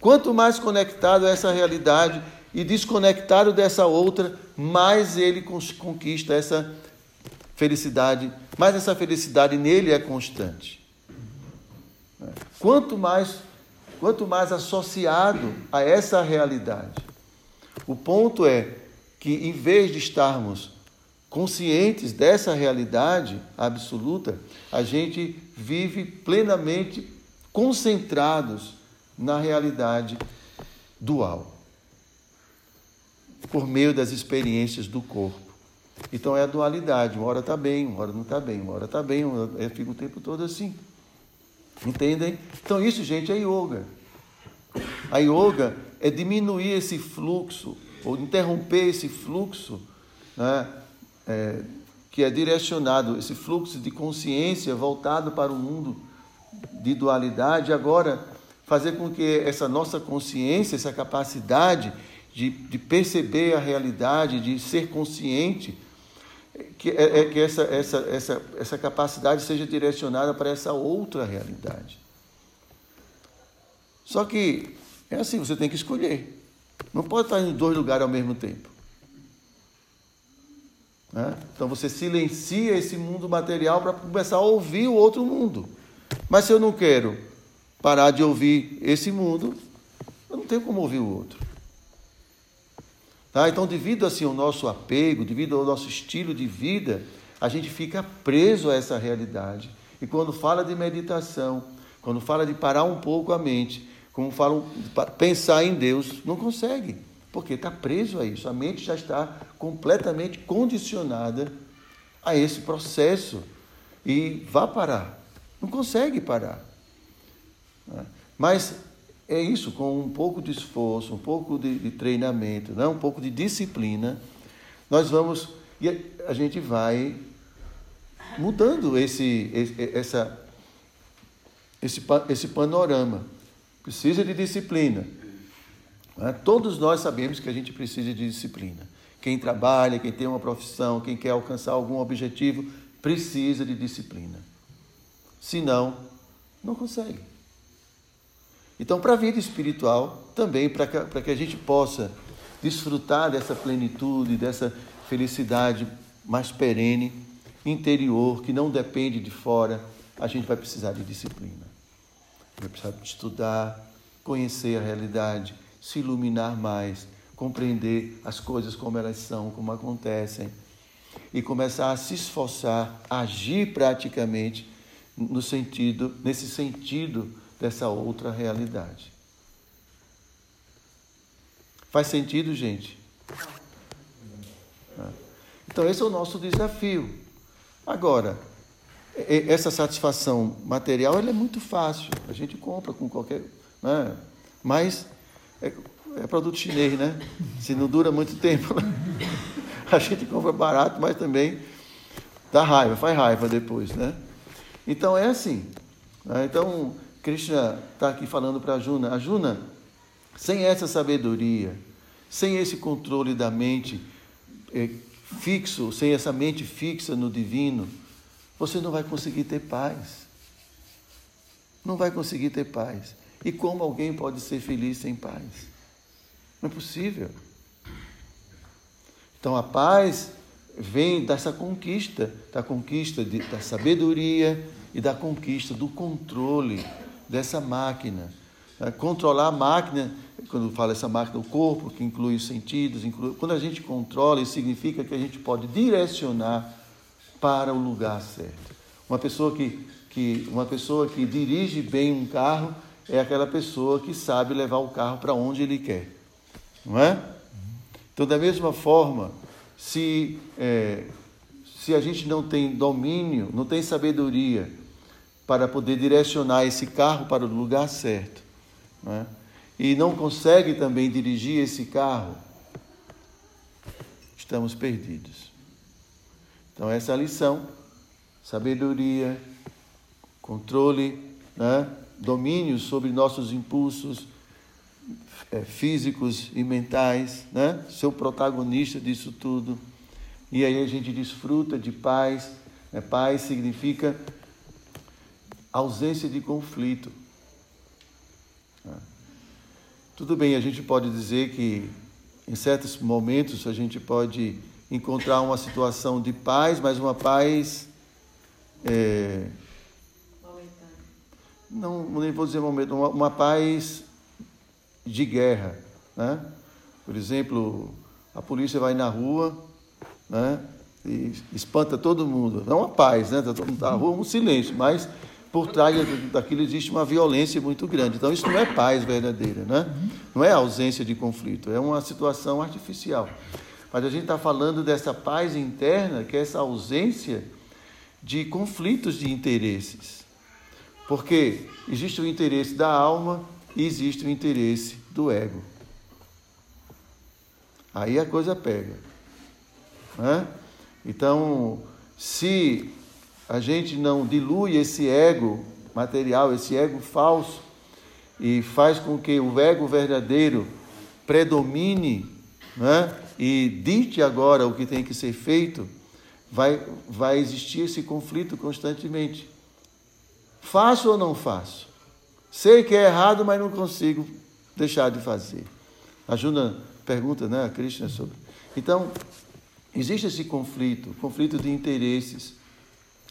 [SPEAKER 1] quanto mais conectado a essa realidade e desconectado dessa outra, mais ele conquista essa felicidade, mas essa felicidade nele é constante. Quanto mais, quanto mais associado a essa realidade. O ponto é que, em vez de estarmos conscientes dessa realidade absoluta, a gente vive plenamente concentrados na realidade dual, por meio das experiências do corpo. Então é a dualidade, uma hora está bem, uma hora não está bem, uma hora está bem, uma hora... fica o tempo todo assim. Entendem? Então isso, gente, é yoga. A yoga é diminuir esse fluxo, ou interromper esse fluxo, né, é, que é direcionado, esse fluxo de consciência voltado para o mundo de dualidade, agora fazer com que essa nossa consciência, essa capacidade de, de perceber a realidade, de ser consciente, que, é, é, que essa, essa, essa, essa capacidade seja direcionada para essa outra realidade. Só que é assim, você tem que escolher. Não pode estar em dois lugares ao mesmo tempo. Né? Então você silencia esse mundo material para começar a ouvir o outro mundo. Mas se eu não quero parar de ouvir esse mundo, eu não tenho como ouvir o outro. Tá? Então, devido assim ao nosso apego, devido ao nosso estilo de vida, a gente fica preso a essa realidade. E quando fala de meditação, quando fala de parar um pouco a mente, como falam, pensar em Deus, não consegue, porque está preso a isso. A mente já está completamente condicionada a esse processo e vai parar. Não consegue parar. Né? Mas é isso, com um pouco de esforço, um pouco de, de treinamento, né? um pouco de disciplina, nós vamos e a gente vai mudando esse, esse, essa, esse, esse panorama. Precisa de disciplina. Né? Todos nós sabemos que a gente precisa de disciplina. Quem trabalha, quem tem uma profissão, quem quer alcançar algum objetivo, precisa de disciplina. Senão, não consegue. Então, para a vida espiritual, também para que, que a gente possa desfrutar dessa plenitude, dessa felicidade mais perene, interior, que não depende de fora, a gente vai precisar de disciplina. Vai precisar de estudar, conhecer a realidade, se iluminar mais, compreender as coisas como elas são, como acontecem e começar a se esforçar, a agir praticamente no sentido, nesse sentido dessa outra realidade. Faz sentido, gente? Então, esse é o nosso desafio. Agora, essa satisfação material ela é muito fácil, a gente compra com qualquer. Né? Mas é, é produto chinês, né? Se não dura muito tempo, (laughs) a gente compra barato, mas também dá raiva, faz raiva depois, né? Então é assim. Né? Então, Krishna está aqui falando para a Juna. A Juna, sem essa sabedoria, sem esse controle da mente é, fixo, sem essa mente fixa no divino, você não vai conseguir ter paz. Não vai conseguir ter paz. E como alguém pode ser feliz sem paz? Não é possível. Então a paz vem dessa conquista, da conquista de, da sabedoria e da conquista do controle dessa máquina. É, controlar a máquina, quando fala essa máquina, o corpo, que inclui os sentidos, inclui, quando a gente controla, isso significa que a gente pode direcionar para o lugar certo. Uma pessoa que, que, uma pessoa que dirige bem um carro é aquela pessoa que sabe levar o carro para onde ele quer. Não é? Então, da mesma forma, se, é, se a gente não tem domínio, não tem sabedoria para poder direcionar esse carro para o lugar certo, não é? e não consegue também dirigir esse carro, estamos perdidos. Então, essa é a lição: sabedoria, controle, né? Domínio sobre nossos impulsos é, físicos e mentais, né? ser o protagonista disso tudo. E aí a gente desfruta de paz. Né? Paz significa ausência de conflito. Né? Tudo bem, a gente pode dizer que em certos momentos a gente pode encontrar uma situação de paz, mas uma paz. É, não, nem vou dizer momento, uma, uma paz de guerra. Né? Por exemplo, a polícia vai na rua né? e espanta todo mundo. É uma paz, né? Está na rua, um silêncio, mas por trás daquilo existe uma violência muito grande. Então, isso não é paz verdadeira, né? não é ausência de conflito, é uma situação artificial. Mas a gente está falando dessa paz interna, que é essa ausência de conflitos de interesses. Porque existe o interesse da alma e existe o interesse do ego. Aí a coisa pega. Né? Então, se a gente não dilui esse ego material, esse ego falso, e faz com que o ego verdadeiro predomine né? e dite agora o que tem que ser feito, vai, vai existir esse conflito constantemente. Faço ou não faço? Sei que é errado, mas não consigo deixar de fazer. A Juna pergunta, né, a Krishna sobre. Então, existe esse conflito, conflito de interesses,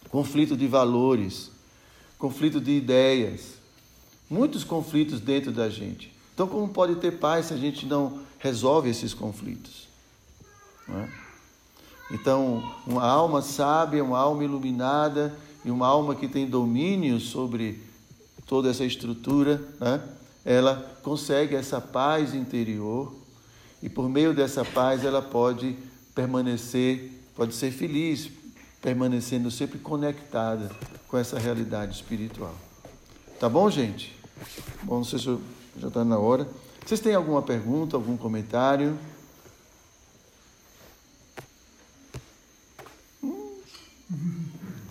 [SPEAKER 1] conflito de valores, conflito de ideias, muitos conflitos dentro da gente. Então, como pode ter paz se a gente não resolve esses conflitos? É? Então, uma alma sábia, uma alma iluminada e uma alma que tem domínio sobre toda essa estrutura, né? ela consegue essa paz interior e por meio dessa paz ela pode permanecer, pode ser feliz, permanecendo sempre conectada com essa realidade espiritual. Tá bom, gente? Bom, não sei se já está na hora. Vocês têm alguma pergunta, algum comentário?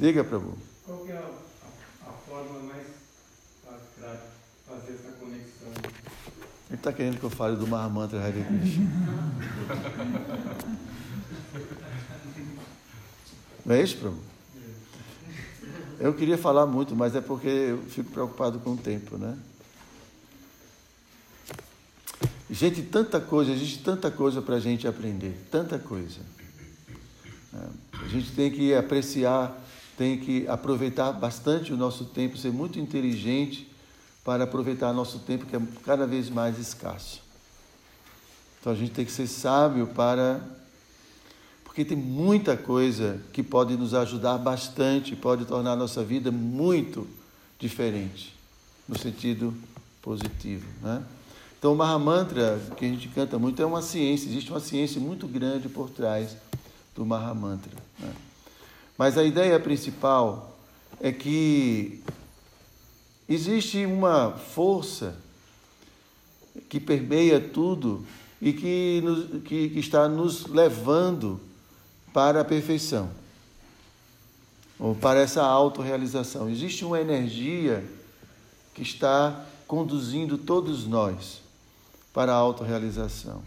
[SPEAKER 1] Diga, Prabhu.
[SPEAKER 2] Qual é a, a forma mais para fazer essa conexão?
[SPEAKER 1] Ele está querendo que eu fale do Mahamantra Hare Krishna. Não é isso, Prabhu? Eu queria falar muito, mas é porque eu fico preocupado com o tempo, né? Gente, tanta coisa, existe tanta coisa para a gente aprender, tanta coisa. gente tem que apreciar, tem que aproveitar bastante o nosso tempo, ser muito inteligente para aproveitar nosso tempo que é cada vez mais escasso. Então a gente tem que ser sábio para. Porque tem muita coisa que pode nos ajudar bastante, pode tornar a nossa vida muito diferente, no sentido positivo. Né? Então, o Mahamantra, que a gente canta muito, é uma ciência, existe uma ciência muito grande por trás do Mahamantra. Né? Mas a ideia principal é que existe uma força que permeia tudo e que, nos, que, que está nos levando para a perfeição, ou para essa autorrealização. Existe uma energia que está conduzindo todos nós para a autorrealização.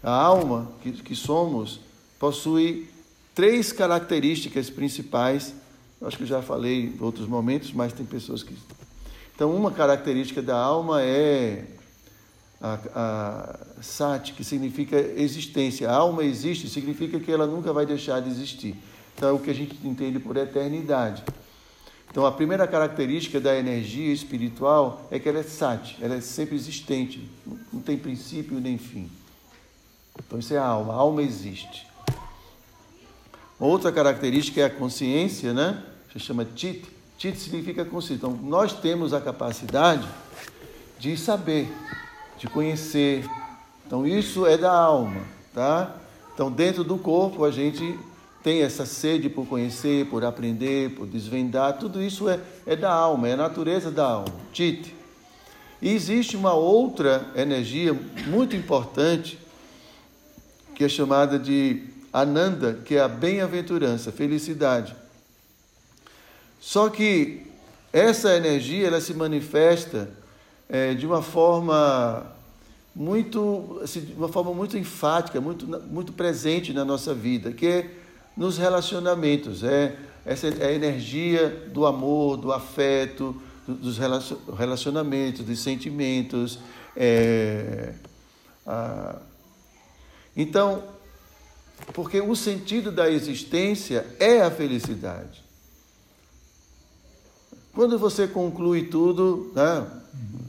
[SPEAKER 1] A alma que, que somos possui três características principais. Acho que eu já falei em outros momentos, mas tem pessoas que. Então, uma característica da alma é a, a sati, que significa existência. A alma existe, significa que ela nunca vai deixar de existir. Então é o que a gente entende por eternidade. Então a primeira característica da energia espiritual é que ela é sati, ela é sempre existente, não tem princípio nem fim. Então isso é a alma, a alma existe. Outra característica é a consciência, né? Se chama chit. Chit significa consciência. Então nós temos a capacidade de saber, de conhecer. Então isso é da alma, tá? Então dentro do corpo a gente tem essa sede por conhecer, por aprender, por desvendar, tudo isso é, é da alma, é a natureza da alma, Tite. E existe uma outra energia muito importante, que é chamada de Ananda, que é a bem-aventurança, felicidade. Só que essa energia ela se manifesta é, de uma forma muito, assim, uma forma muito enfática, muito, muito presente na nossa vida, que é nos relacionamentos. É, essa é a energia do amor, do afeto, dos relacionamentos, dos sentimentos. É, a... Então, porque o sentido da existência é a felicidade. Quando você conclui tudo, né,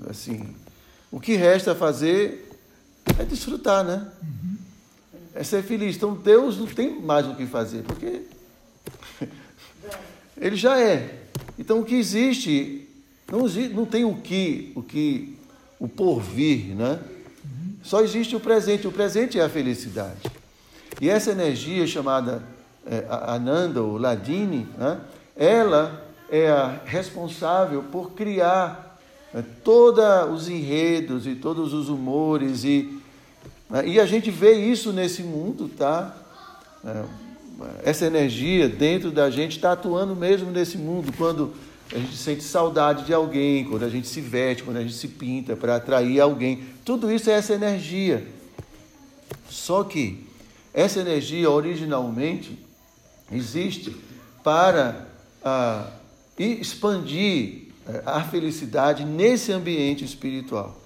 [SPEAKER 1] assim, o que resta fazer é desfrutar, né? É ser feliz. Então Deus não tem mais o que fazer, porque (laughs) Ele já é. Então o que existe, não, não tem o que, o que, o porvir, né? Só existe o presente. O presente é a felicidade. E essa energia chamada é, Ananda ou Ladini, né? ela é a responsável por criar né, todos os enredos e todos os humores e né, e a gente vê isso nesse mundo, tá? É, essa energia dentro da gente está atuando mesmo nesse mundo quando a gente sente saudade de alguém, quando a gente se veste, quando a gente se pinta para atrair alguém. Tudo isso é essa energia. Só que essa energia originalmente existe para ah, expandir eh, a felicidade nesse ambiente espiritual.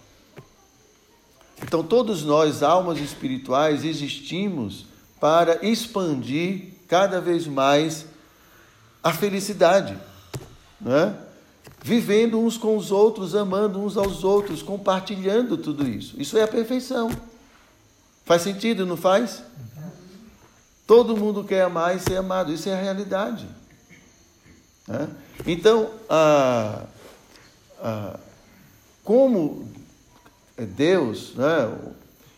[SPEAKER 1] Então, todos nós, almas espirituais, existimos para expandir cada vez mais a felicidade, né? vivendo uns com os outros, amando uns aos outros, compartilhando tudo isso. Isso é a perfeição. Faz sentido, não faz? Todo mundo quer amar e ser amado, isso é a realidade. Né? Então, ah, ah, como Deus, né,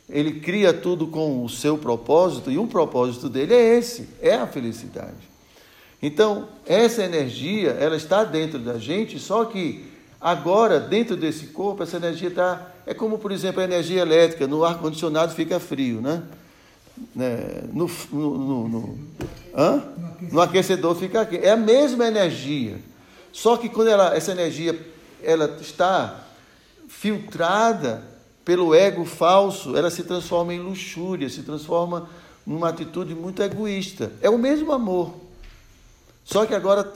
[SPEAKER 1] ele cria tudo com o seu propósito, e o propósito dele é esse, é a felicidade. Então, essa energia, ela está dentro da gente, só que agora, dentro desse corpo, essa energia está. É como, por exemplo, a energia elétrica, no ar-condicionado fica frio, né? né? No, no, no, no, no aquecedor fica quente. É a mesma energia. Só que quando ela, essa energia ela está filtrada pelo ego falso, ela se transforma em luxúria, se transforma numa atitude muito egoísta. É o mesmo amor, só que agora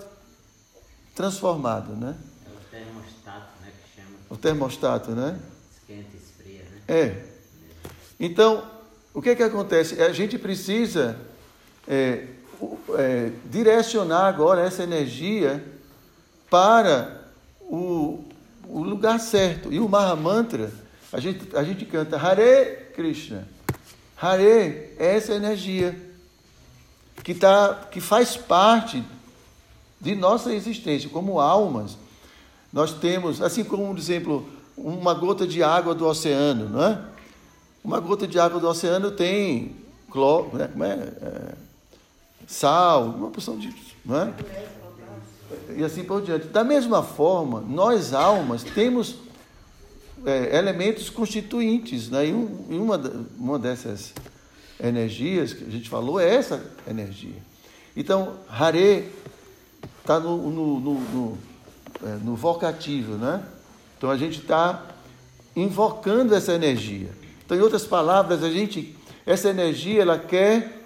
[SPEAKER 1] transformado, né?
[SPEAKER 3] É o termostato, né, que chama.
[SPEAKER 1] O termostato, né?
[SPEAKER 3] Esquenta e esfria, né?
[SPEAKER 1] É. Então, o que é que acontece? A gente precisa é, é, direcionar agora essa energia para o, o lugar certo. E o Mahamantra, a gente, a gente canta Hare Krishna. Hare é essa energia que, tá, que faz parte de nossa existência como almas. Nós temos, assim como, por exemplo, uma gota de água do oceano, não é? Uma gota de água do oceano tem cloro, né? Como é? é? sal, uma porção de. Não é? E assim por diante. Da mesma forma, nós almas temos é, elementos constituintes. Né? E, um, e uma, uma dessas energias que a gente falou é essa energia. Então, Hare está no, no, no, no, no vocativo, né? Então a gente está invocando essa energia. Então, em outras palavras, a gente, essa energia, ela quer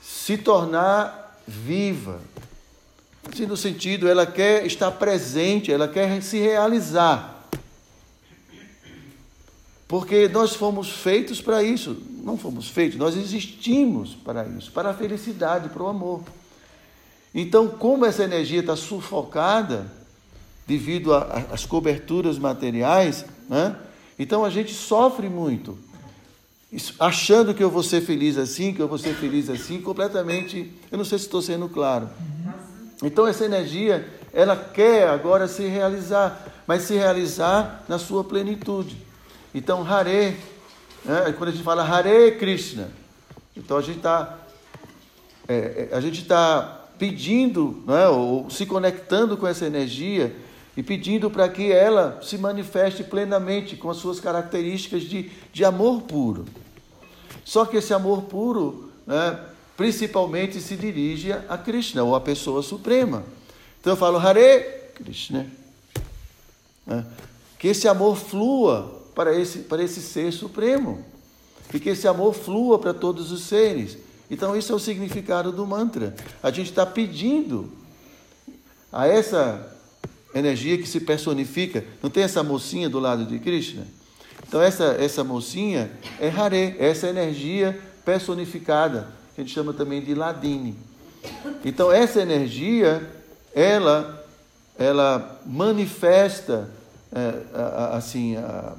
[SPEAKER 1] se tornar viva. Assim, no sentido, ela quer estar presente, ela quer se realizar. Porque nós fomos feitos para isso. Não fomos feitos, nós existimos para isso, para a felicidade, para o amor. Então, como essa energia está sufocada devido às coberturas materiais, né? então a gente sofre muito achando que eu vou ser feliz assim, que eu vou ser feliz assim, completamente. Eu não sei se estou sendo claro. Então essa energia, ela quer agora se realizar, mas se realizar na sua plenitude. Então Hare, né, quando a gente fala Hare Krishna, então a gente está é, é, a gente está pedindo, né, ou se conectando com essa energia e pedindo para que ela se manifeste plenamente com as suas características de, de amor puro. Só que esse amor puro, né, principalmente se dirige a Krishna, ou a pessoa suprema. Então eu falo Hare Krishna. Né, que esse amor flua para esse, para esse ser supremo. E que esse amor flua para todos os seres. Então, isso é o significado do mantra. A gente está pedindo a essa energia que se personifica. Não tem essa mocinha do lado de Krishna? Então, essa, essa mocinha é Hare, essa energia personificada, que a gente chama também de Ladini. Então, essa energia, ela, ela manifesta, é, assim,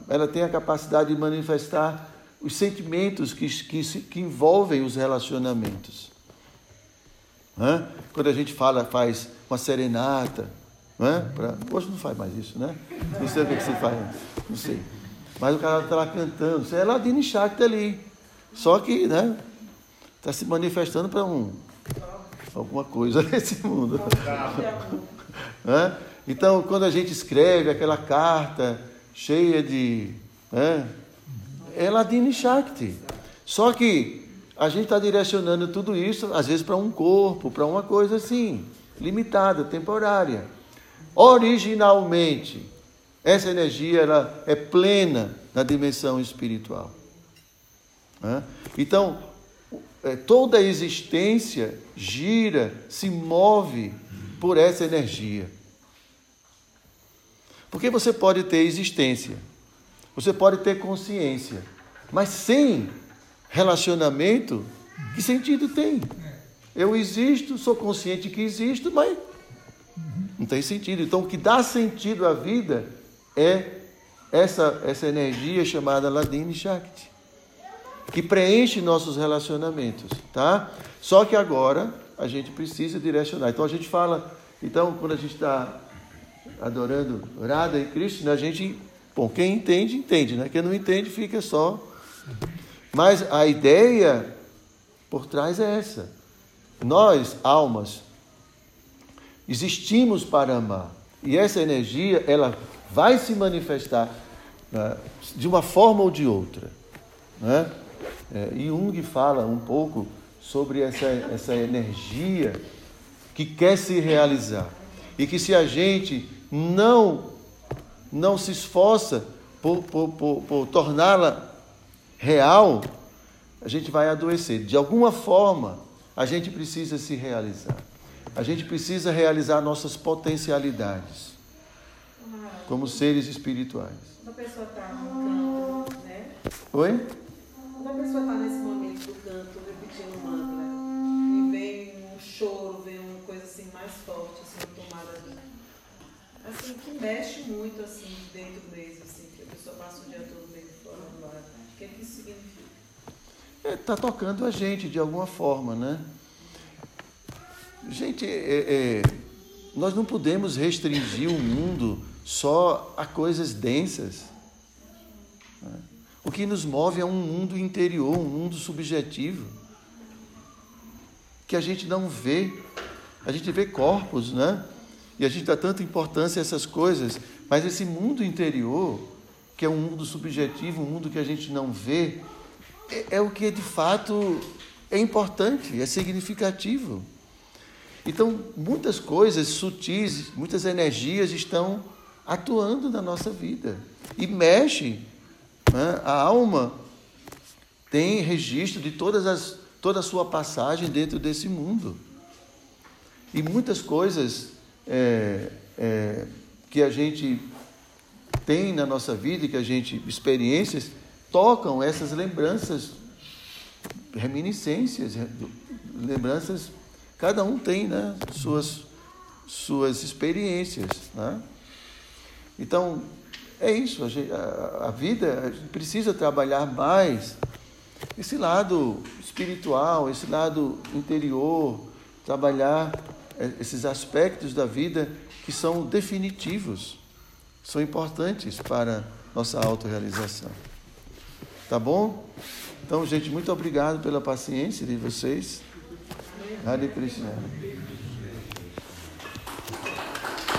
[SPEAKER 1] ela tem a capacidade de manifestar os sentimentos que, que, que envolvem os relacionamentos. Quando a gente fala, faz uma serenata, não Pra... Hoje não faz mais isso, né? Não sei o que, você faz, não sei. Mas o cara está lá cantando, é Ladino Shakti ali. Só que, né? Está se manifestando para um, alguma coisa (laughs) nesse mundo. né? Então, quando a gente escreve aquela carta cheia de. Né? É Ladino Shakti. Só que a gente está direcionando tudo isso, às vezes, para um corpo, para uma coisa assim, limitada, temporária. Originalmente, essa energia ela é plena na dimensão espiritual. Então, é, toda a existência gira, se move por essa energia. Porque você pode ter existência, você pode ter consciência, mas sem relacionamento, que sentido tem? Eu existo, sou consciente que existo, mas não tem sentido. Então, o que dá sentido à vida é essa, essa energia chamada Ladini Shakti, que preenche nossos relacionamentos, tá? Só que agora a gente precisa direcionar. Então, a gente fala, então, quando a gente está adorando Radha e Krishna, a gente, bom, quem entende, entende, né? Quem não entende, fica só. Mas a ideia por trás é essa. Nós, almas, Existimos para amar. E essa energia, ela vai se manifestar né, de uma forma ou de outra. Né? É, Jung fala um pouco sobre essa, essa energia que quer se realizar. E que se a gente não, não se esforça por, por, por, por torná-la real, a gente vai adoecer. De alguma forma, a gente precisa se realizar. A gente precisa realizar nossas potencialidades como seres espirituais.
[SPEAKER 4] Uma pessoa está no canto, né?
[SPEAKER 1] Oi?
[SPEAKER 4] Uma pessoa está nesse momento do canto, repetindo o mantra, e vem um choro, vem uma coisa assim mais forte, assim, uma tomada assim, que mexe muito assim dentro mesmo, assim, que a pessoa passa o dia todo meio fora do lado. O que é que isso significa?
[SPEAKER 1] Está é, tá tocando a gente de alguma forma, né? Gente, é, é, nós não podemos restringir o mundo só a coisas densas. O que nos move é um mundo interior, um mundo subjetivo, que a gente não vê. A gente vê corpos, né? E a gente dá tanta importância a essas coisas, mas esse mundo interior, que é um mundo subjetivo, um mundo que a gente não vê, é, é o que de fato é importante, é significativo. Então, muitas coisas sutis, muitas energias estão atuando na nossa vida e mexe. Né? A alma tem registro de todas as, toda a sua passagem dentro desse mundo. E muitas coisas é, é, que a gente tem na nossa vida, que a gente experiências tocam essas lembranças, reminiscências, lembranças. Cada um tem, né, suas suas experiências, né? Então é isso. A, gente, a, a vida a gente precisa trabalhar mais esse lado espiritual, esse lado interior, trabalhar é, esses aspectos da vida que são definitivos, são importantes para nossa autorrealização. Tá bom? Então, gente, muito obrigado pela paciência de vocês. Hare Krishna.